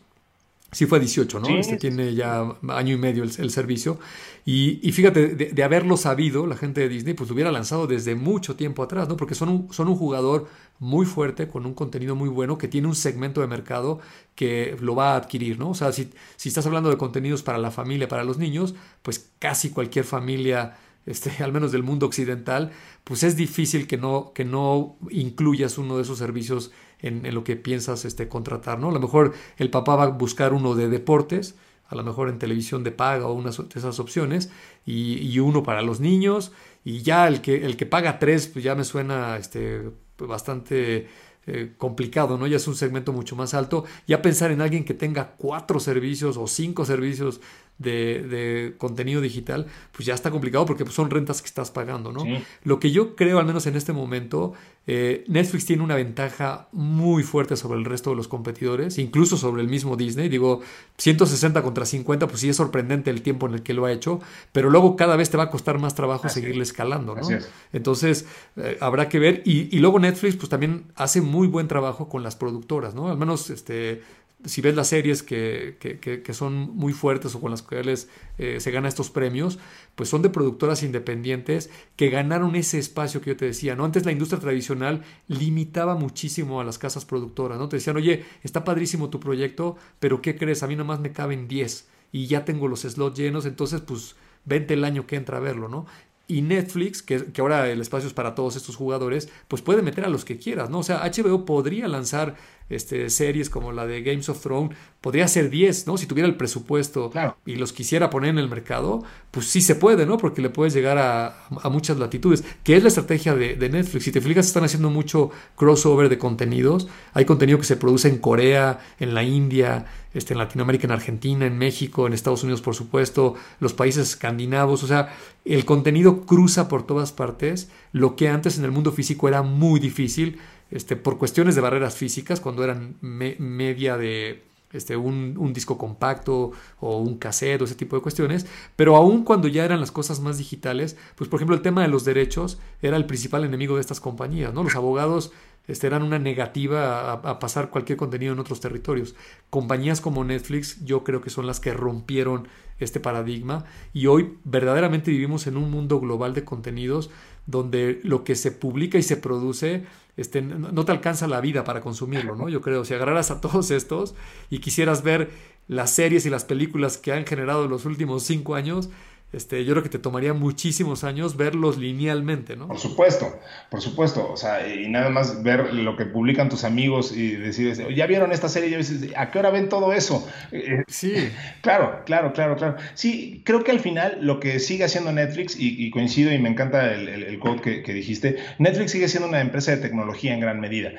Sí fue 18, ¿no? este tiene ya año y medio el, servicio. Y, fíjate, de, haberlo sabido, la gente de Disney, pues lo hubiera lanzado desde mucho tiempo atrás, ¿no? Porque son un, son un jugador muy fuerte, con un contenido muy bueno, que tiene un segmento de mercado que lo va a adquirir, ¿no? O sea, si, si estás hablando de contenidos para la familia, para los niños, pues casi cualquier familia este, al menos del mundo occidental, pues es difícil que no, que no incluyas uno de esos servicios en, lo que piensas este, contratar, ¿no? A lo mejor el papá va a buscar uno de deportes, a lo mejor en televisión de paga o una de esas opciones, y, uno para los niños, y ya el que, el que paga tres, pues ya me suena este, bastante eh, complicado, ¿no? Ya es un segmento mucho más alto. Ya pensar en alguien que tenga cuatro servicios o cinco servicios de, contenido digital, pues ya está complicado porque pues, son rentas que estás pagando, ¿no? Lo que yo creo, al menos en este momento, eh, Netflix tiene una ventaja muy fuerte sobre el resto de los competidores, incluso sobre el mismo Disney. Digo, 160 contra 50, pues sí es sorprendente el tiempo en el que lo ha hecho, pero luego cada vez te va a costar más trabajo seguirle escalando, ¿no? Entonces, eh, habrá que ver. Y, y, luego Netflix, pues también hace muy buen trabajo con las productoras, ¿no? Al menos, este si ves las series que, que, son muy fuertes o con las cuales eh, se ganan estos premios, pues son de productoras independientes que ganaron ese espacio que yo te decía, ¿no? Antes la industria tradicional limitaba muchísimo a las casas productoras, ¿no? Te decían, oye, está padrísimo tu proyecto, pero ¿qué crees? A mí nomás me caben 10 y ya tengo los slots llenos, entonces pues vente el año que entra a verlo, ¿no? Y Netflix, que, que, ahora el espacio es para todos estos jugadores, pues puede meter a los que quieras, ¿no? O sea, HBO podría lanzar este, series como la de Games of Thrones, podría ser 10, ¿no? Si tuviera el presupuesto y los quisiera poner en el mercado, pues sí se puede, ¿no? Porque le puedes llegar a, muchas latitudes, que es la estrategia de, Netflix. Si te fijas, están haciendo mucho crossover de contenidos. Hay contenido que se produce en Corea, en la India, este, en Latinoamérica, en Argentina, en México, en Estados Unidos, por supuesto, los países escandinavos. O sea, el contenido cruza por todas partes, lo que antes en el mundo físico era muy difícil este, por cuestiones de barreras físicas, cuando eran media de este, un, disco compacto o un cassette o ese tipo de cuestiones, pero aún cuando ya eran las cosas más digitales, pues por ejemplo el tema de los derechos era el principal enemigo de estas compañías, ¿no? Los abogados este, eran una negativa a, pasar cualquier contenido en otros territorios. Compañías como Netflix yo creo que son las que rompieron este paradigma y hoy verdaderamente vivimos en un mundo global de contenidos donde lo que se publica y se produce este, no te alcanza la vida para consumirlo, ¿no? Yo creo, si agarraras a todos estos y quisieras ver las series y las películas que han generado en los últimos cinco años, este, yo creo que te tomaría muchísimos años verlos linealmente, ¿no? Por supuesto, por supuesto. O sea, y nada más ver lo que publican tus amigos y decir, ya vieron esta serie, y dices, ¿a qué hora ven todo eso? Eh, sí. Claro, claro, claro, claro. Sí, creo que al final lo que sigue haciendo Netflix, y, coincido y me encanta el, el, code que, dijiste, Netflix sigue siendo una empresa de tecnología en gran medida.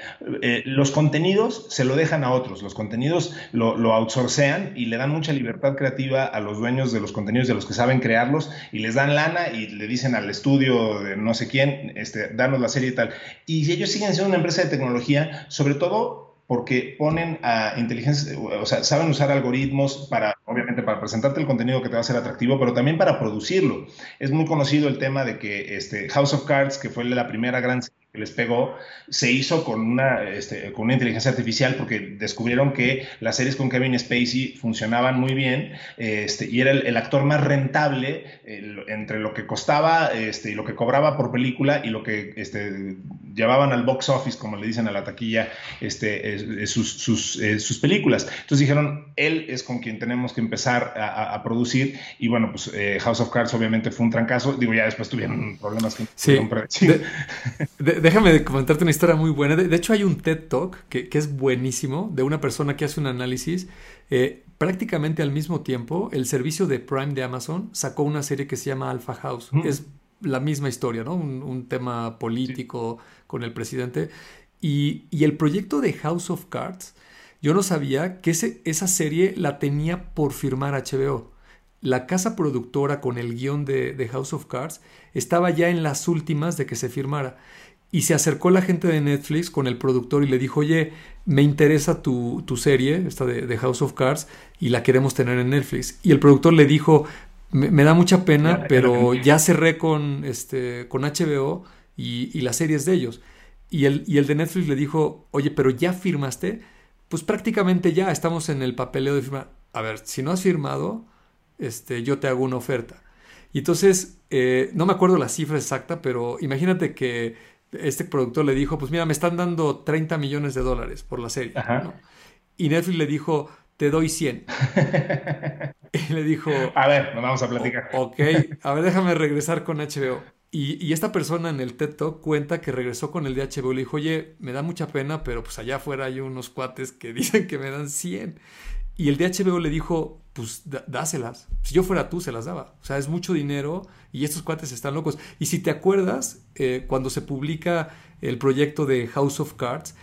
Eh, los contenidos se lo dejan a otros, los contenidos lo, lo outsourcean y le dan mucha libertad creativa a los dueños de los contenidos de los que saben crear y les dan lana y le dicen al estudio de no sé quién, este, darnos la serie y tal. Y ellos siguen siendo una empresa de tecnología, sobre todo porque ponen a inteligencia, o sea, saben usar algoritmos para, obviamente, para presentarte el contenido que te va a ser atractivo, pero también para producirlo. Es muy conocido el tema de que este, House of Cards, que fue la primera gran que les pegó, se hizo con una, este, con una inteligencia artificial porque descubrieron que las series con Kevin Spacey funcionaban muy bien este, y era el, actor más rentable entre lo que costaba este, y lo que cobraba por película y lo que este, llevaban al box office, como le dicen a la taquilla, este, sus, sus, eh, sus, películas. Entonces dijeron, él es con quien tenemos que empezar a, producir y bueno, pues eh, House of Cards obviamente fue un trancazo. Digo, ya después tuvieron problemas que sí. Déjame comentarte una historia muy buena. De, hecho, hay un TED Talk que, es buenísimo de una persona que hace un análisis. Eh, prácticamente al mismo tiempo, el servicio de Prime de Amazon sacó una serie que se llama Alpha House. Es la misma historia, ¿no? Un, tema político con el presidente. Y, el proyecto de House of Cards, yo no sabía que esa serie la tenía por firmar HBO la casa productora con el guion de, de, House of Cards estaba ya en las últimas de que se firmara. Y se acercó la gente de Netflix con el productor y le dijo, oye, me interesa tu, serie, esta de, House of Cards, y la queremos tener en Netflix. Y el productor le dijo, me, da mucha pena, pero ya cerré con, este, con HBO y, y la serie es de ellos. Y el, y el de Netflix le dijo, oye, pero ya firmaste, pues prácticamente ya estamos en el papeleo de firma. a ver, si no has firmado, este, yo te hago una oferta. Y entonces, eh, no me acuerdo la cifra exacta, pero imagínate que este productor le dijo, pues mira, me están dando 30 millones de dólares por la serie. Y Netflix le dijo, te doy 100. y le dijo... A ver, vamos a platicar. ok, a ver, déjame regresar con HBO. Y, esta persona en el TED Talk cuenta que regresó con el de HBO y le dijo, oye, me da mucha pena, pero pues allá afuera hay unos cuates que dicen que me dan 100. Y el de HBO le dijo, pues dáselas. Si yo fuera tú, se las daba. O sea, es mucho dinero y estos cuates están locos. Y si te acuerdas, eh, cuando se publica el proyecto de House of Cards,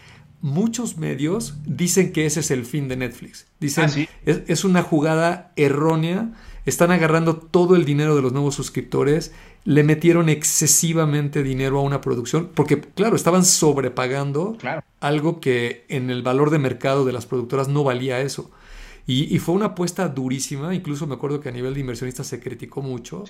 muchos medios dicen que ese es el fin de Netflix. Dicen, ah, es, es una jugada errónea están agarrando todo el dinero de los nuevos suscriptores, le metieron excesivamente dinero a una producción, porque claro, estaban sobrepagando algo que en el valor de mercado de las productoras no valía eso. Y, fue una apuesta durísima, incluso me acuerdo que a nivel de inversionistas se criticó mucho.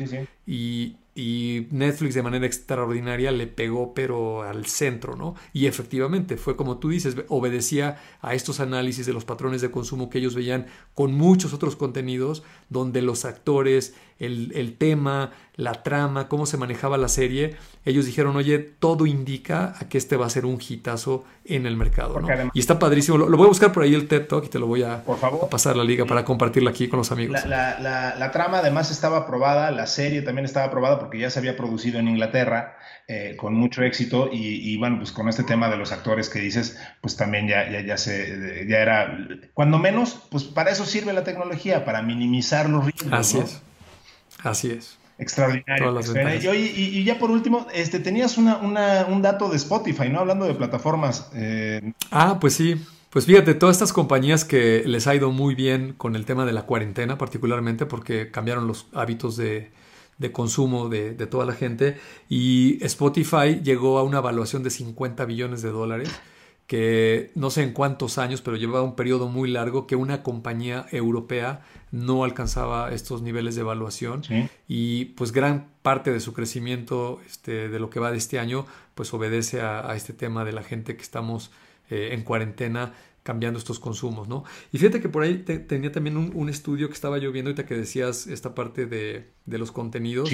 Y, y, Netflix de manera extraordinaria le pegó, pero al centro, ¿no? Y efectivamente, fue como tú dices, obedecía a estos análisis de los patrones de consumo que ellos veían con muchos otros contenidos, donde los actores, el, el tema, la trama, cómo se manejaba la serie, ellos dijeron, oye, todo indica a que este va a ser un hitazo en el mercado. ¿no? y está padrísimo. Lo, voy a buscar por ahí el TED Talk y te lo voy a, por favor. pasar a la liga para compartirla aquí con los amigos. La, la, trama además estaba aprobada, la serie también estaba aprobada porque ya se había producido en Inglaterra eh, con mucho éxito y, bueno, pues con este tema de los actores que dices, pues también ya, ya, ya, se, ya era, cuando menos, pues para eso sirve la tecnología, para minimizar los riesgos. Así es. Así es. Extraordinario. Y, ya por último, este, tenías una, un dato de Spotify, ¿no? Hablando de plataformas. Eh. Ah, pues sí. Pues fíjate, todas estas compañías que les ha ido muy bien con el tema de la cuarentena, particularmente porque cambiaron los hábitos de, consumo de, de, toda la gente, y Spotify llegó a una evaluación de 50 billones de dólares que no sé en cuántos años, pero llevaba un periodo muy largo que una compañía europea no alcanzaba estos niveles de evaluación y pues gran parte de su crecimiento este, de lo que va de este año pues obedece a, este tema de la gente que estamos eh, en cuarentena cambiando estos consumos, ¿no? Y fíjate que por ahí tenía también un, estudio que estaba yo viendo ahorita que decías esta parte de, de los contenidos,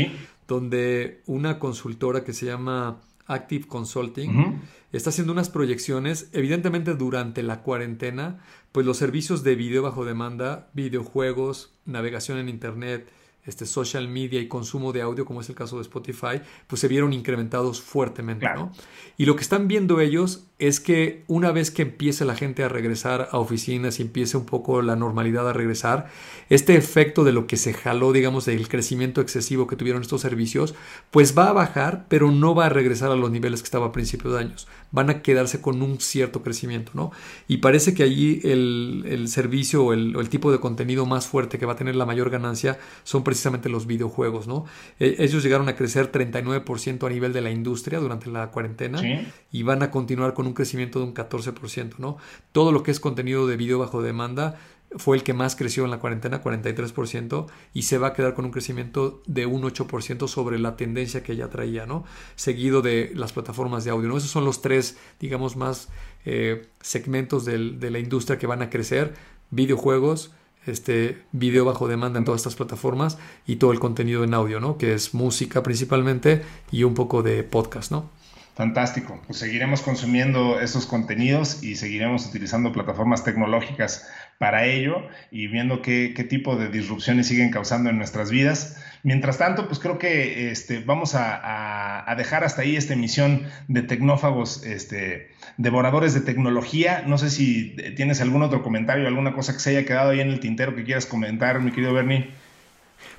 donde una consultora que se llama Active Consulting, está haciendo unas proyecciones, evidentemente durante la cuarentena, pues los servicios de video bajo demanda, videojuegos, navegación en Internet, este social media y consumo de audio, como es el caso de Spotify, pues se vieron incrementados fuertemente, ¿no? Y lo que están viendo ellos es que una vez que empiece la gente a regresar a oficinas y empiece un poco la normalidad a regresar, este efecto de lo que se jaló, digamos, del crecimiento excesivo que tuvieron estos servicios, pues va a bajar, pero no va a regresar a los niveles que estaba a principios de años. Van a quedarse con un cierto crecimiento, ¿no? Y parece que allí el, servicio o el, tipo de contenido más fuerte que va a tener la mayor ganancia son precisamente los videojuegos, ¿no? E, ellos llegaron a crecer 39% a nivel de la industria durante la cuarentena y van a continuar con un crecimiento de un 14%, ¿no? Todo lo que es contenido de video bajo demanda fue el que más creció en la cuarentena, 43%, y se va a quedar con un crecimiento de un 8% sobre la tendencia que ya traía, ¿no? Seguido de las plataformas de audio, ¿no? Esos son los tres, digamos, más eh, segmentos de la industria que van a crecer, videojuegos, este video bajo demanda en todas estas plataformas y todo el contenido en audio, ¿no? Que es música principalmente y un poco de podcast, ¿no? Fantástico. Pues seguiremos consumiendo esos contenidos y seguiremos utilizando plataformas tecnológicas para ello y viendo qué, tipo de disrupciones siguen causando en nuestras vidas. Mientras tanto, pues creo que este, vamos a, dejar hasta ahí esta emisión de tecnófagos, este, devoradores de tecnología. No sé si tienes algún otro comentario, alguna cosa que se haya quedado ahí en el tintero que quieras comentar, mi querido Bernie.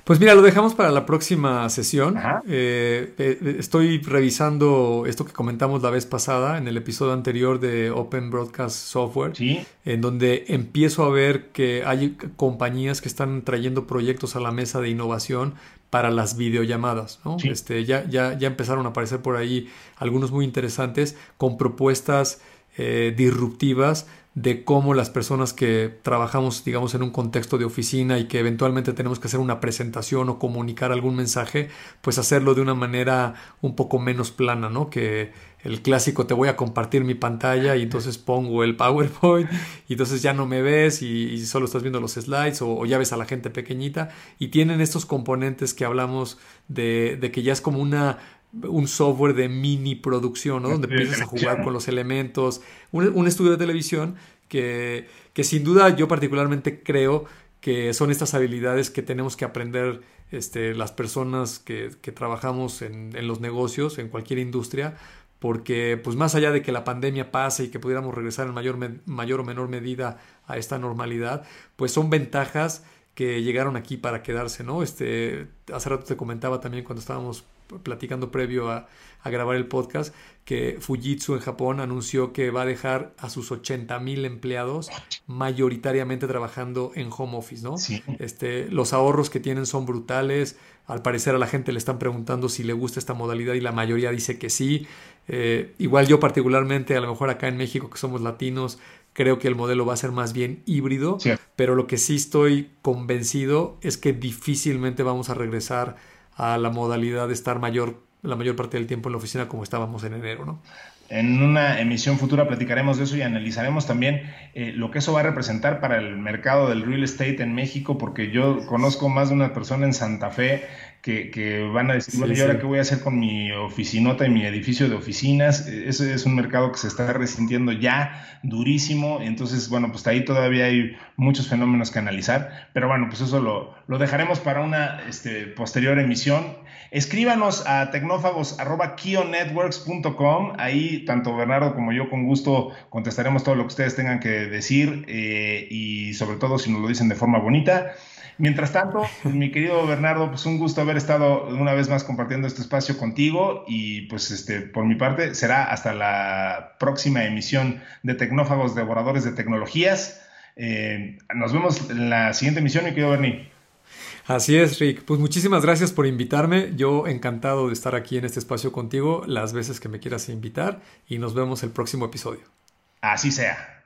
Pues mira, lo dejamos para la próxima sesión. Eh, eh, estoy revisando esto que comentamos la vez pasada en el episodio anterior de Open Broadcast Software, en donde empiezo a ver que hay compañías que están trayendo proyectos a la mesa de innovación para las videollamadas. Este, ya, ya, ya empezaron a aparecer por ahí algunos muy interesantes con propuestas eh, disruptivas de cómo las personas que trabajamos, digamos, en un contexto de oficina y que eventualmente tenemos que hacer una presentación o comunicar algún mensaje, pues hacerlo de una manera un poco menos plana, ¿no? Que el clásico te voy a compartir mi pantalla y entonces pongo el PowerPoint y entonces ya no me ves y, solo estás viendo los slides o, ya ves a la gente pequeñita y tienen estos componentes que hablamos de, de que ya es como una un software de mini producción, ¿no? donde empiezas a jugar con los elementos, un, estudio de televisión que, que, sin duda yo particularmente creo que son estas habilidades que tenemos que aprender este, las personas que, que trabajamos en, en, los negocios, en cualquier industria, porque pues más allá de que la pandemia pase y que pudiéramos regresar en mayor, mayor o menor medida a esta normalidad, pues son ventajas que llegaron aquí para quedarse, ¿no? Este, hace rato te comentaba también cuando estábamos platicando previo a, grabar el podcast, que Fujitsu en Japón anunció que va a dejar a sus 80 mil empleados mayoritariamente trabajando en home office, ¿no? Este, los ahorros que tienen son brutales. Al parecer a la gente le están preguntando si le gusta esta modalidad y la mayoría dice que sí. Eh, igual yo particularmente, a lo mejor acá en México que somos latinos, creo que el modelo va a ser más bien híbrido, pero lo que sí estoy convencido es que difícilmente vamos a regresar a la modalidad de estar mayor, la mayor parte del tiempo en la oficina como estábamos en enero, ¿no? En una emisión futura platicaremos de eso y analizaremos también eh, lo que eso va a representar para el mercado del real estate en México, porque yo conozco más de una persona en Santa Fe que, van a decir, bueno, ¿y ahora qué voy a hacer con mi oficinota y mi edificio de oficinas? Ese es un mercado que se está resintiendo ya durísimo, entonces, bueno, pues ahí todavía hay muchos fenómenos que analizar, pero bueno, pues eso lo, lo dejaremos para una este, posterior emisión. Escríbanos a tecnófagos.kionetworks.com, ahí tanto Bernardo como yo con gusto contestaremos todo lo que ustedes tengan que decir eh, y sobre todo si nos lo dicen de forma bonita. Mientras tanto, mi querido Bernardo, pues un gusto haber estado una vez más compartiendo este espacio contigo y pues este, por mi parte será hasta la próxima emisión de Tecnófagos Devoradores de Tecnologías. Eh, nos vemos en la siguiente emisión, mi querido Bernie. Así es, Rick. Pues muchísimas gracias por invitarme. Yo encantado de estar aquí en este espacio contigo las veces que me quieras invitar y nos vemos el próximo episodio. Así sea.